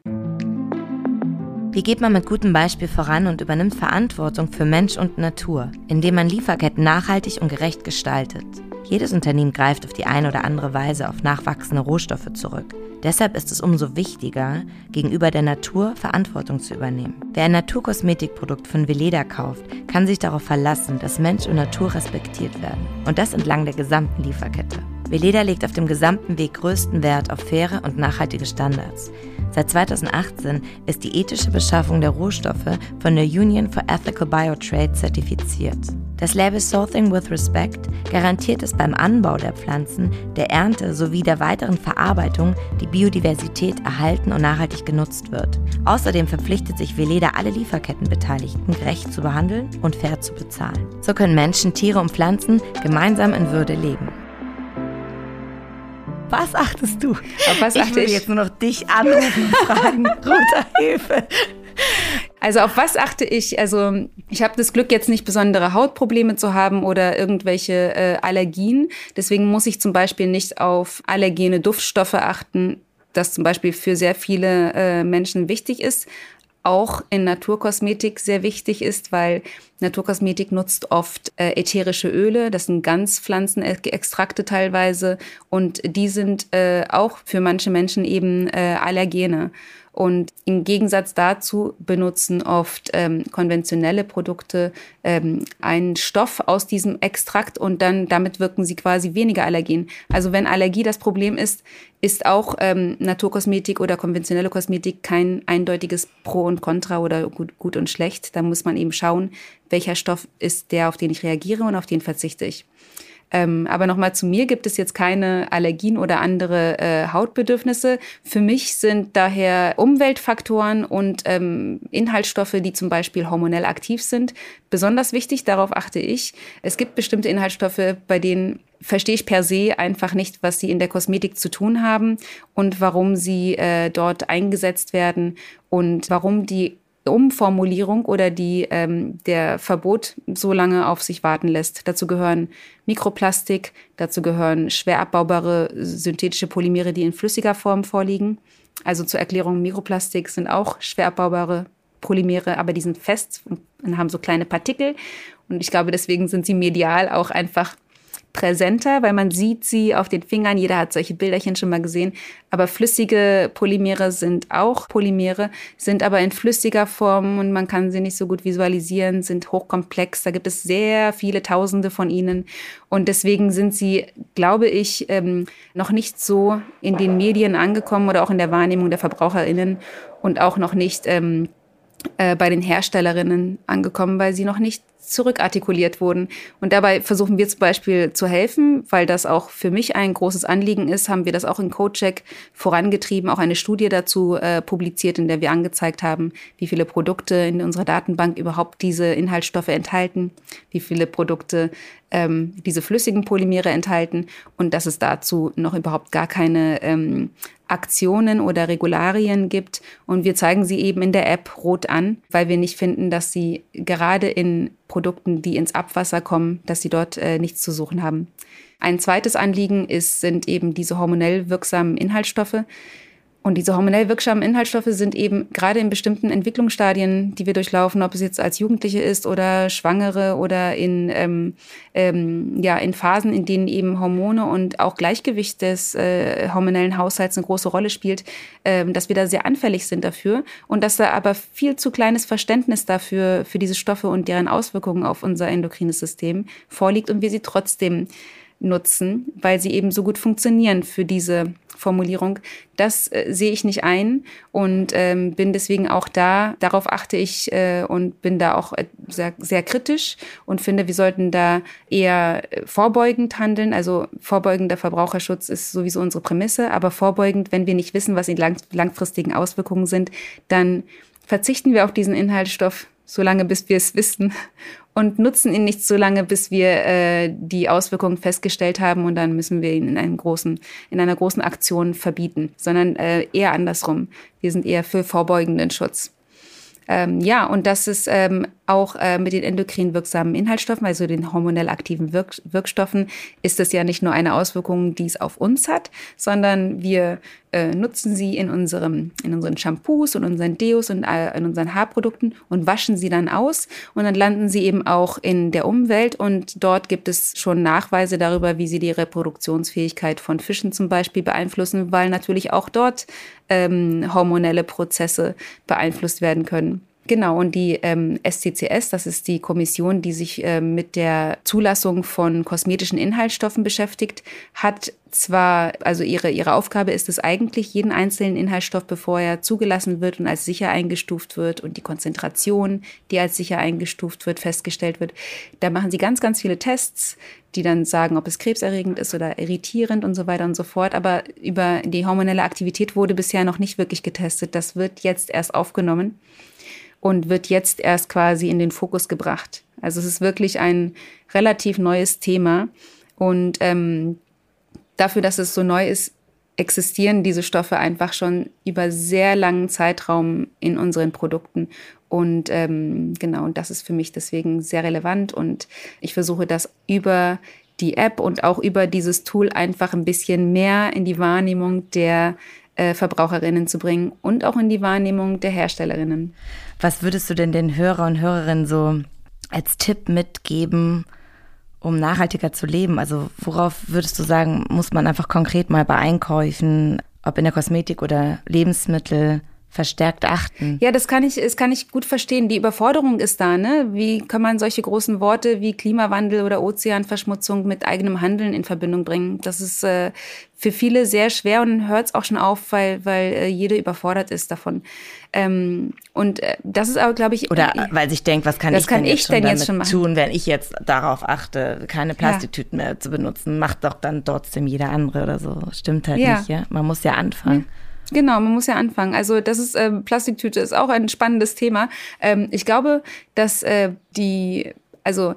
Wie geht man mit gutem Beispiel voran und übernimmt Verantwortung für Mensch und Natur, indem man Lieferketten nachhaltig und gerecht gestaltet? Jedes Unternehmen greift auf die eine oder andere Weise auf nachwachsende Rohstoffe zurück. Deshalb ist es umso wichtiger, gegenüber der Natur Verantwortung zu übernehmen. Wer ein Naturkosmetikprodukt von Veleda kauft, kann sich darauf verlassen, dass Mensch und Natur respektiert werden. Und das entlang der gesamten Lieferkette. Veleda legt auf dem gesamten Weg größten Wert auf faire und nachhaltige Standards. Seit 2018 ist die ethische Beschaffung der Rohstoffe von der Union for Ethical Biotrade zertifiziert. Das Label Something with Respect garantiert es beim Anbau der Pflanzen, der Ernte sowie der weiteren Verarbeitung die Biodiversität erhalten und nachhaltig genutzt wird. Außerdem verpflichtet sich Veleda alle Lieferkettenbeteiligten gerecht zu behandeln und fair zu bezahlen. So können Menschen, Tiere und Pflanzen gemeinsam in Würde leben. Was achtest du? Auf was achte ich? Will jetzt nur noch dich anrufen und fragen. Ruta, Hilfe. Also auf was achte ich? Also ich habe das Glück, jetzt nicht besondere Hautprobleme zu haben oder irgendwelche äh, Allergien. Deswegen muss ich zum Beispiel nicht auf allergene Duftstoffe achten, das zum Beispiel für sehr viele äh, Menschen wichtig ist auch in Naturkosmetik sehr wichtig ist, weil Naturkosmetik nutzt oft äh, ätherische Öle, das sind Ganzpflanzenextrakte teilweise und die sind äh, auch für manche Menschen eben äh, Allergene. Und im Gegensatz dazu benutzen oft ähm, konventionelle Produkte ähm, einen Stoff aus diesem Extrakt und dann damit wirken sie quasi weniger Allergen. Also wenn Allergie das Problem ist, ist auch ähm, Naturkosmetik oder konventionelle Kosmetik kein eindeutiges Pro und Contra oder gut, gut und schlecht. Da muss man eben schauen, welcher Stoff ist der, auf den ich reagiere und auf den verzichte ich. Ähm, aber nochmal zu mir gibt es jetzt keine Allergien oder andere äh, Hautbedürfnisse. Für mich sind daher Umweltfaktoren und ähm, Inhaltsstoffe, die zum Beispiel hormonell aktiv sind, besonders wichtig. Darauf achte ich. Es gibt bestimmte Inhaltsstoffe, bei denen verstehe ich per se einfach nicht, was sie in der Kosmetik zu tun haben und warum sie äh, dort eingesetzt werden und warum die Umformulierung oder die, ähm, der Verbot so lange auf sich warten lässt. Dazu gehören Mikroplastik, dazu gehören schwer abbaubare synthetische Polymere, die in flüssiger Form vorliegen. Also zur Erklärung, Mikroplastik sind auch schwer abbaubare Polymere, aber die sind fest und haben so kleine Partikel. Und ich glaube, deswegen sind sie medial auch einfach präsenter, weil man sieht sie auf den Fingern. Jeder hat solche Bilderchen schon mal gesehen. Aber flüssige Polymere sind auch Polymere, sind aber in flüssiger Form und man kann sie nicht so gut visualisieren, sind hochkomplex. Da gibt es sehr viele Tausende von ihnen. Und deswegen sind sie, glaube ich, ähm, noch nicht so in den Medien angekommen oder auch in der Wahrnehmung der VerbraucherInnen und auch noch nicht ähm, äh, bei den Herstellerinnen angekommen, weil sie noch nicht zurückartikuliert wurden. Und dabei versuchen wir zum Beispiel zu helfen, weil das auch für mich ein großes Anliegen ist, haben wir das auch in CodeCheck vorangetrieben, auch eine Studie dazu äh, publiziert, in der wir angezeigt haben, wie viele Produkte in unserer Datenbank überhaupt diese Inhaltsstoffe enthalten, wie viele Produkte ähm, diese flüssigen Polymere enthalten und dass es dazu noch überhaupt gar keine ähm, Aktionen oder Regularien gibt. Und wir zeigen sie eben in der App rot an, weil wir nicht finden, dass sie gerade in Produkten, die ins Abwasser kommen, dass sie dort äh, nichts zu suchen haben. Ein zweites Anliegen ist, sind eben diese hormonell wirksamen Inhaltsstoffe. Und diese hormonell wirksamen Inhaltsstoffe sind eben gerade in bestimmten Entwicklungsstadien, die wir durchlaufen, ob es jetzt als Jugendliche ist oder Schwangere oder in, ähm, ähm, ja, in Phasen, in denen eben Hormone und auch Gleichgewicht des äh, hormonellen Haushalts eine große Rolle spielt, ähm, dass wir da sehr anfällig sind dafür und dass da aber viel zu kleines Verständnis dafür, für diese Stoffe und deren Auswirkungen auf unser endokrines System vorliegt und wir sie trotzdem nutzen, weil sie eben so gut funktionieren für diese Formulierung. Das äh, sehe ich nicht ein und ähm, bin deswegen auch da. Darauf achte ich äh, und bin da auch äh, sehr, sehr kritisch und finde, wir sollten da eher äh, vorbeugend handeln. Also vorbeugender Verbraucherschutz ist sowieso unsere Prämisse, aber vorbeugend, wenn wir nicht wissen, was die lang langfristigen Auswirkungen sind, dann verzichten wir auf diesen Inhaltsstoff solange bis wir es wissen und nutzen ihn nicht so lange, bis wir äh, die Auswirkungen festgestellt haben und dann müssen wir ihn in einem großen, in einer großen Aktion verbieten, sondern äh, eher andersrum. Wir sind eher für vorbeugenden Schutz. Ähm, ja, und das ist ähm, auch äh, mit den endokrin wirksamen Inhaltsstoffen, also den hormonell aktiven Wirk Wirkstoffen, ist es ja nicht nur eine Auswirkung, die es auf uns hat, sondern wir äh, nutzen sie in, unserem, in unseren Shampoos und unseren Deos und in unseren Haarprodukten und waschen sie dann aus. Und dann landen sie eben auch in der Umwelt. Und dort gibt es schon Nachweise darüber, wie sie die Reproduktionsfähigkeit von Fischen zum Beispiel beeinflussen, weil natürlich auch dort ähm, hormonelle Prozesse beeinflusst werden können. Genau, und die ähm, SCCS, das ist die Kommission, die sich äh, mit der Zulassung von kosmetischen Inhaltsstoffen beschäftigt, hat zwar, also ihre, ihre Aufgabe ist es eigentlich, jeden einzelnen Inhaltsstoff, bevor er zugelassen wird und als sicher eingestuft wird und die Konzentration, die als sicher eingestuft wird, festgestellt wird. Da machen sie ganz, ganz viele Tests, die dann sagen, ob es krebserregend ist oder irritierend und so weiter und so fort. Aber über die hormonelle Aktivität wurde bisher noch nicht wirklich getestet. Das wird jetzt erst aufgenommen und wird jetzt erst quasi in den Fokus gebracht. Also es ist wirklich ein relativ neues Thema und ähm, dafür, dass es so neu ist, existieren diese Stoffe einfach schon über sehr langen Zeitraum in unseren Produkten. Und ähm, genau, und das ist für mich deswegen sehr relevant. Und ich versuche das über die App und auch über dieses Tool einfach ein bisschen mehr in die Wahrnehmung der äh, Verbraucherinnen zu bringen und auch in die Wahrnehmung der Herstellerinnen. Was würdest du denn den Hörer und Hörerinnen so als Tipp mitgeben, um nachhaltiger zu leben? Also worauf würdest du sagen, muss man einfach konkret mal bei Einkäufen, ob in der Kosmetik oder Lebensmittel, verstärkt achten. Ja, das kann ich, das kann ich gut verstehen. Die Überforderung ist da, ne? Wie kann man solche großen Worte wie Klimawandel oder Ozeanverschmutzung mit eigenem Handeln in Verbindung bringen? Das ist äh, für viele sehr schwer und hört es auch schon auf, weil, weil äh, jede überfordert ist davon. Ähm, und äh, das ist aber, glaube ich. Oder äh, weil sich denkt, was kann ich kann denn, ich jetzt, denn jetzt schon tun, wenn ich jetzt darauf achte, keine Plastiktüten ja. mehr zu benutzen, macht doch dann trotzdem jeder andere oder so. Stimmt halt ja. nicht, ja. Man muss ja anfangen. Hm. Genau, man muss ja anfangen. Also das ist ähm, Plastiktüte ist auch ein spannendes Thema. Ähm, ich glaube, dass äh, die, also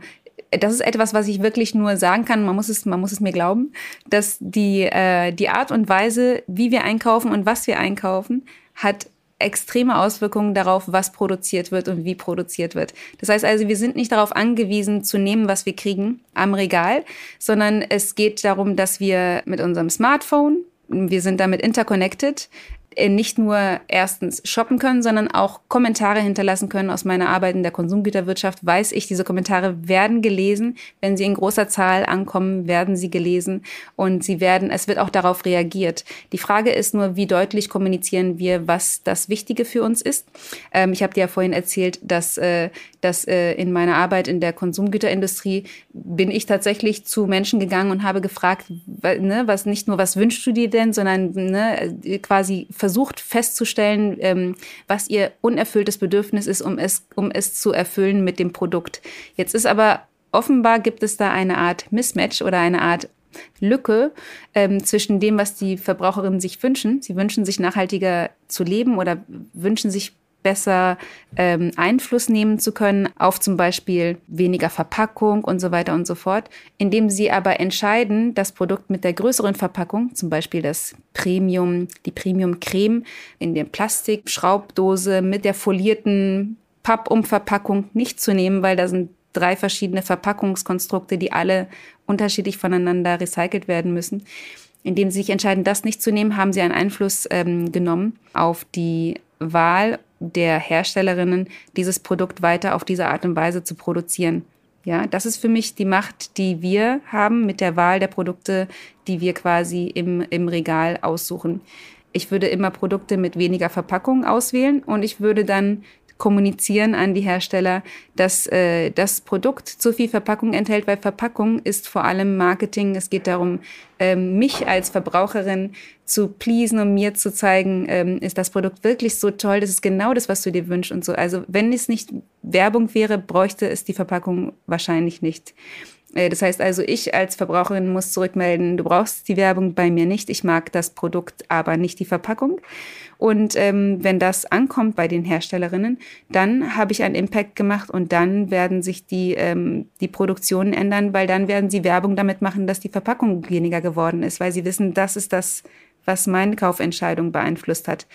das ist etwas, was ich wirklich nur sagen kann. Man muss es, man muss es mir glauben, dass die äh, die Art und Weise, wie wir einkaufen und was wir einkaufen, hat extreme Auswirkungen darauf, was produziert wird und wie produziert wird. Das heißt also, wir sind nicht darauf angewiesen zu nehmen, was wir kriegen am Regal, sondern es geht darum, dass wir mit unserem Smartphone wir sind damit interconnected. Äh, nicht nur erstens shoppen können, sondern auch Kommentare hinterlassen können. Aus meiner Arbeit in der Konsumgüterwirtschaft weiß ich, diese Kommentare werden gelesen. Wenn sie in großer Zahl ankommen, werden sie gelesen und sie werden, es wird auch darauf reagiert. Die Frage ist nur, wie deutlich kommunizieren wir, was das Wichtige für uns ist. Ähm, ich habe dir ja vorhin erzählt, dass, äh, dass äh, in meiner Arbeit in der Konsumgüterindustrie bin ich tatsächlich zu Menschen gegangen und habe gefragt, ne, was nicht nur, was wünschst du dir denn, sondern ne, quasi versucht, versucht festzustellen, ähm, was ihr unerfülltes Bedürfnis ist, um es, um es zu erfüllen mit dem Produkt. Jetzt ist aber offenbar gibt es da eine Art Mismatch oder eine Art Lücke ähm, zwischen dem, was die Verbraucherinnen sich wünschen. Sie wünschen sich nachhaltiger zu leben oder wünschen sich besser ähm, Einfluss nehmen zu können auf zum Beispiel weniger Verpackung und so weiter und so fort, indem sie aber entscheiden, das Produkt mit der größeren Verpackung, zum Beispiel das Premium, die Premium-Creme in der Plastikschraubdose mit der folierten Pappumverpackung nicht zu nehmen, weil da sind drei verschiedene Verpackungskonstrukte, die alle unterschiedlich voneinander recycelt werden müssen. Indem sie sich entscheiden, das nicht zu nehmen, haben sie einen Einfluss ähm, genommen auf die Wahl der Herstellerinnen, dieses Produkt weiter auf diese Art und Weise zu produzieren. Ja, das ist für mich die Macht, die wir haben mit der Wahl der Produkte, die wir quasi im, im Regal aussuchen. Ich würde immer Produkte mit weniger Verpackung auswählen und ich würde dann kommunizieren an die Hersteller, dass äh, das Produkt zu viel Verpackung enthält, weil Verpackung ist vor allem Marketing. Es geht darum, ähm, mich als Verbraucherin zu pleasen und mir zu zeigen, ähm, ist das Produkt wirklich so toll, das ist genau das, was du dir wünschst und so. Also wenn es nicht Werbung wäre, bräuchte es die Verpackung wahrscheinlich nicht. Äh, das heißt also, ich als Verbraucherin muss zurückmelden, du brauchst die Werbung bei mir nicht, ich mag das Produkt, aber nicht die Verpackung. Und ähm, wenn das ankommt bei den Herstellerinnen, dann habe ich einen Impact gemacht und dann werden sich die, ähm, die Produktionen ändern, weil dann werden sie Werbung damit machen, dass die Verpackung weniger geworden ist, weil sie wissen, das ist das, was meine Kaufentscheidung beeinflusst hat.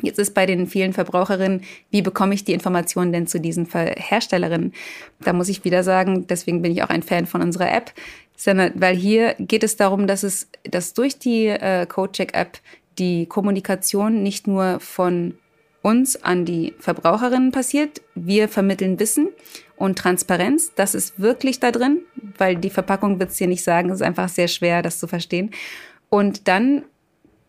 Jetzt ist bei den vielen Verbraucherinnen, wie bekomme ich die Informationen denn zu diesen Herstellerinnen? Da muss ich wieder sagen, deswegen bin ich auch ein Fan von unserer App, weil hier geht es darum, dass es, dass durch die äh, CodeCheck-App die Kommunikation nicht nur von uns an die Verbraucherinnen passiert. Wir vermitteln Wissen und Transparenz. Das ist wirklich da drin, weil die Verpackung wird es dir nicht sagen. Es ist einfach sehr schwer, das zu verstehen. Und dann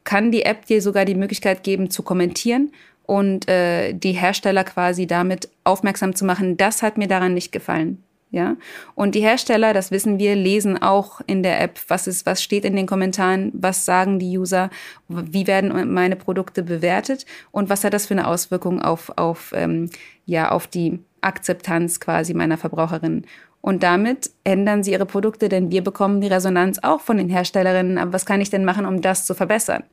kann die App dir sogar die Möglichkeit geben, zu kommentieren und äh, die Hersteller quasi damit aufmerksam zu machen, das hat mir daran nicht gefallen. Ja, und die Hersteller, das wissen wir, lesen auch in der App, was ist, was steht in den Kommentaren, was sagen die User, wie werden meine Produkte bewertet und was hat das für eine Auswirkung auf, auf, ähm, ja, auf die Akzeptanz quasi meiner Verbraucherinnen. Und damit ändern sie ihre Produkte, denn wir bekommen die Resonanz auch von den Herstellerinnen. Aber was kann ich denn machen, um das zu verbessern?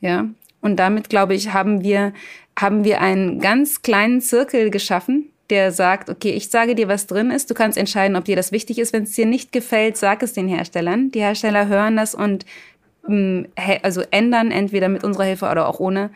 Ja. Und damit, glaube ich, haben wir, haben wir einen ganz kleinen Zirkel geschaffen, der sagt, okay, ich sage dir, was drin ist, du kannst entscheiden, ob dir das wichtig ist. Wenn es dir nicht gefällt, sag es den Herstellern. Die Hersteller hören das und mm, also ändern entweder mit unserer Hilfe oder auch ohne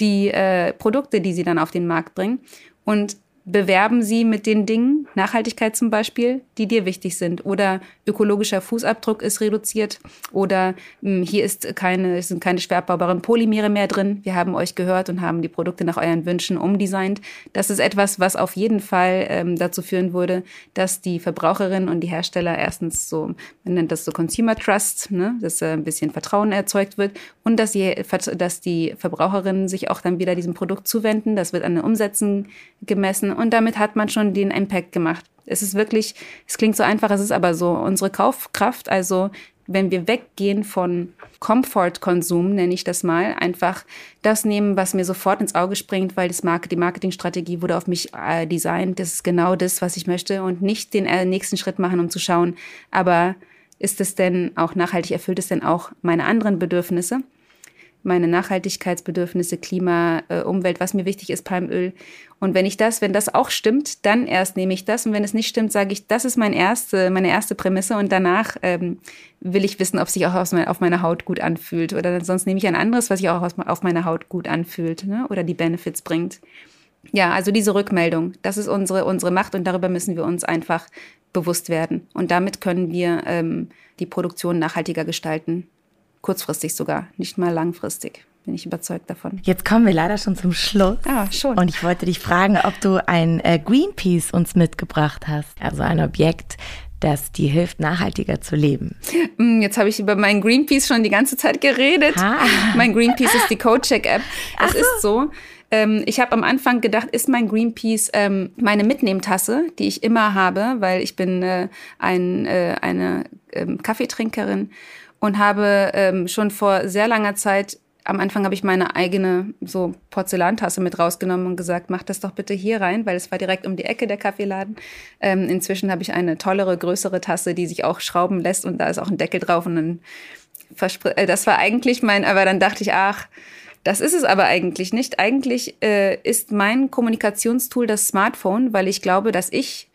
die äh, Produkte, die sie dann auf den Markt bringen. Und bewerben sie mit den Dingen, Nachhaltigkeit zum Beispiel, die dir wichtig sind. Oder ökologischer Fußabdruck ist reduziert. Oder mh, hm, hier ist keine, sind keine schwerbaubaren Polymere mehr drin. Wir haben euch gehört und haben die Produkte nach euren Wünschen umdesignt. Das ist etwas, was auf jeden Fall ähm, dazu führen würde, dass die Verbraucherinnen und die Hersteller erstens so, man nennt das so Consumer Trust, ne, dass äh, ein bisschen Vertrauen erzeugt wird und dass die, dass die Verbraucherinnen sich auch dann wieder diesem Produkt zuwenden. Das wird an den Umsätzen gemessen und damit hat man schon den Impact gemacht. Es ist wirklich, es klingt so einfach, es ist aber so. Unsere Kaufkraft, also wenn wir weggehen von Comfort-Konsum, nenne ich das mal, einfach das nehmen, was mir sofort ins Auge springt, weil das Market, die Marketingstrategie wurde auf mich äh, designt. Das ist genau das, was ich möchte und nicht den äh, nächsten Schritt machen, um zu schauen, aber ist es denn auch nachhaltig, erfüllt es denn auch meine anderen Bedürfnisse? Meine Nachhaltigkeitsbedürfnisse, Klima, äh, Umwelt, was mir wichtig ist, Palmöl. Und wenn ich das, wenn das auch stimmt, dann erst nehme ich das. Und wenn es nicht stimmt, sage ich, das ist mein erste, meine erste Prämisse. Und danach ähm, will ich wissen, ob sich auch auf meiner Haut gut anfühlt. Oder sonst nehme ich ein anderes, was sich auch auf meiner Haut gut anfühlt ne? oder die Benefits bringt. Ja, also diese Rückmeldung, das ist unsere, unsere Macht und darüber müssen wir uns einfach bewusst werden. Und damit können wir ähm, die Produktion nachhaltiger gestalten kurzfristig sogar, nicht mal langfristig. Bin ich überzeugt davon. Jetzt kommen wir leider schon zum Schluss. Ah, schon. Und ich wollte dich fragen, ob du ein äh, Greenpeace uns mitgebracht hast. Also ein Objekt, das dir hilft, nachhaltiger zu leben. Hm, jetzt habe ich über meinen Greenpeace schon die ganze Zeit geredet. Ah. Mein Greenpeace ist die Codecheck-App. Es so. ist so, ähm, ich habe am Anfang gedacht, ist mein Greenpeace ähm, meine Mitnehmtasse, die ich immer habe, weil ich bin äh, ein, äh, eine ähm, Kaffeetrinkerin und habe ähm, schon vor sehr langer Zeit am Anfang habe ich meine eigene so Porzellantasse mit rausgenommen und gesagt, mach das doch bitte hier rein, weil es war direkt um die Ecke der Kaffeeladen. Ähm, inzwischen habe ich eine tollere, größere Tasse, die sich auch schrauben lässt und da ist auch ein Deckel drauf und dann äh, das war eigentlich mein, aber dann dachte ich, ach, das ist es aber eigentlich nicht. Eigentlich äh, ist mein Kommunikationstool das Smartphone, weil ich glaube, dass ich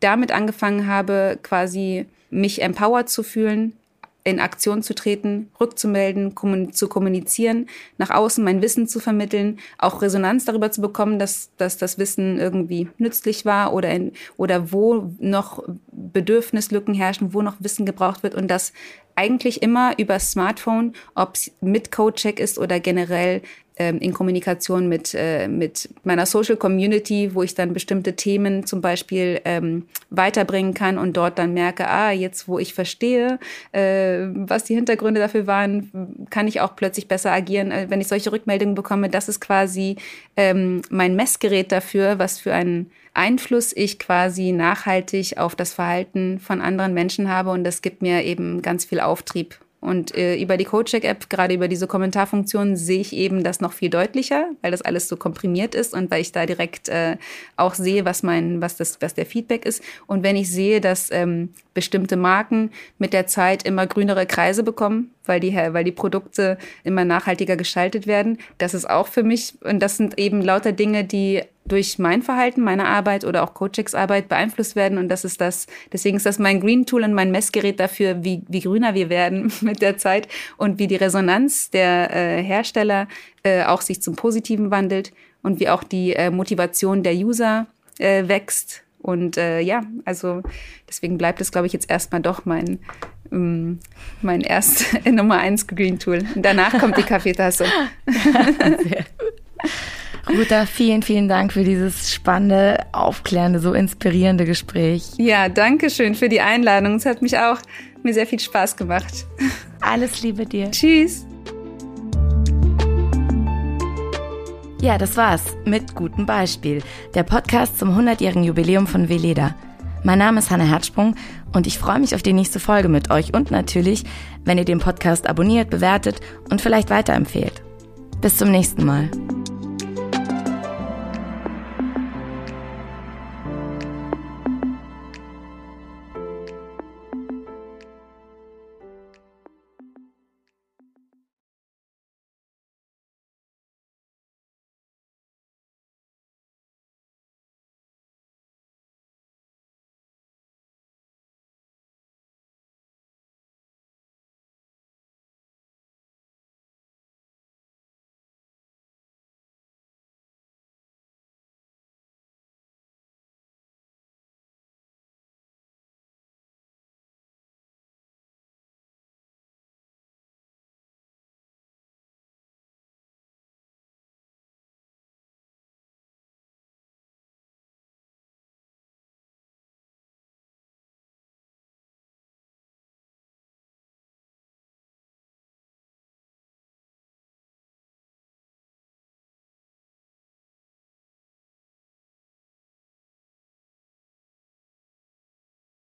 damit angefangen habe, quasi mich empowered zu fühlen, in Aktion zu treten, rückzumelden, zu kommunizieren, nach außen mein Wissen zu vermitteln, auch Resonanz darüber zu bekommen, dass, dass das Wissen irgendwie nützlich war oder, in, oder wo noch Bedürfnislücken herrschen, wo noch Wissen gebraucht wird und das eigentlich immer über Smartphone, ob es mit Codecheck ist oder generell ähm, in Kommunikation mit, äh, mit meiner Social Community, wo ich dann bestimmte Themen zum Beispiel ähm, weiterbringen kann und dort dann merke, ah, jetzt wo ich verstehe, äh, was die Hintergründe dafür waren, kann ich auch plötzlich besser agieren, äh, wenn ich solche Rückmeldungen bekomme. Das ist quasi ähm, mein Messgerät dafür, was für einen Einfluss ich quasi nachhaltig auf das Verhalten von anderen Menschen habe und das gibt mir eben ganz viel Auftrieb und äh, über die CodeCheck-App, gerade über diese Kommentarfunktion, sehe ich eben das noch viel deutlicher, weil das alles so komprimiert ist und weil ich da direkt äh, auch sehe, was mein, was das, was der Feedback ist. Und wenn ich sehe, dass ähm, bestimmte Marken mit der Zeit immer grünere Kreise bekommen, weil die, weil die Produkte immer nachhaltiger gestaltet werden. Das ist auch für mich, und das sind eben lauter Dinge, die durch mein Verhalten, meine Arbeit oder auch Coachings Arbeit beeinflusst werden. Und das ist das, deswegen ist das mein Green Tool und mein Messgerät dafür, wie, wie grüner wir werden mit der Zeit und wie die Resonanz der äh, Hersteller äh, auch sich zum Positiven wandelt und wie auch die äh, Motivation der User äh, wächst und äh, ja, also deswegen bleibt es, glaube ich, jetzt erstmal doch mein, ähm, mein erst Nummer eins Green Tool. Und danach kommt die Kaffeetasse. Ruta, vielen, vielen Dank für dieses spannende, aufklärende, so inspirierende Gespräch. Ja, danke schön für die Einladung. Es hat mich auch mir sehr viel Spaß gemacht. Alles Liebe dir. Tschüss. Ja, das war's mit gutem Beispiel. Der Podcast zum 100-jährigen Jubiläum von Veleda. Mein Name ist Hanna Herzsprung und ich freue mich auf die nächste Folge mit euch und natürlich, wenn ihr den Podcast abonniert, bewertet und vielleicht weiterempfehlt. Bis zum nächsten Mal.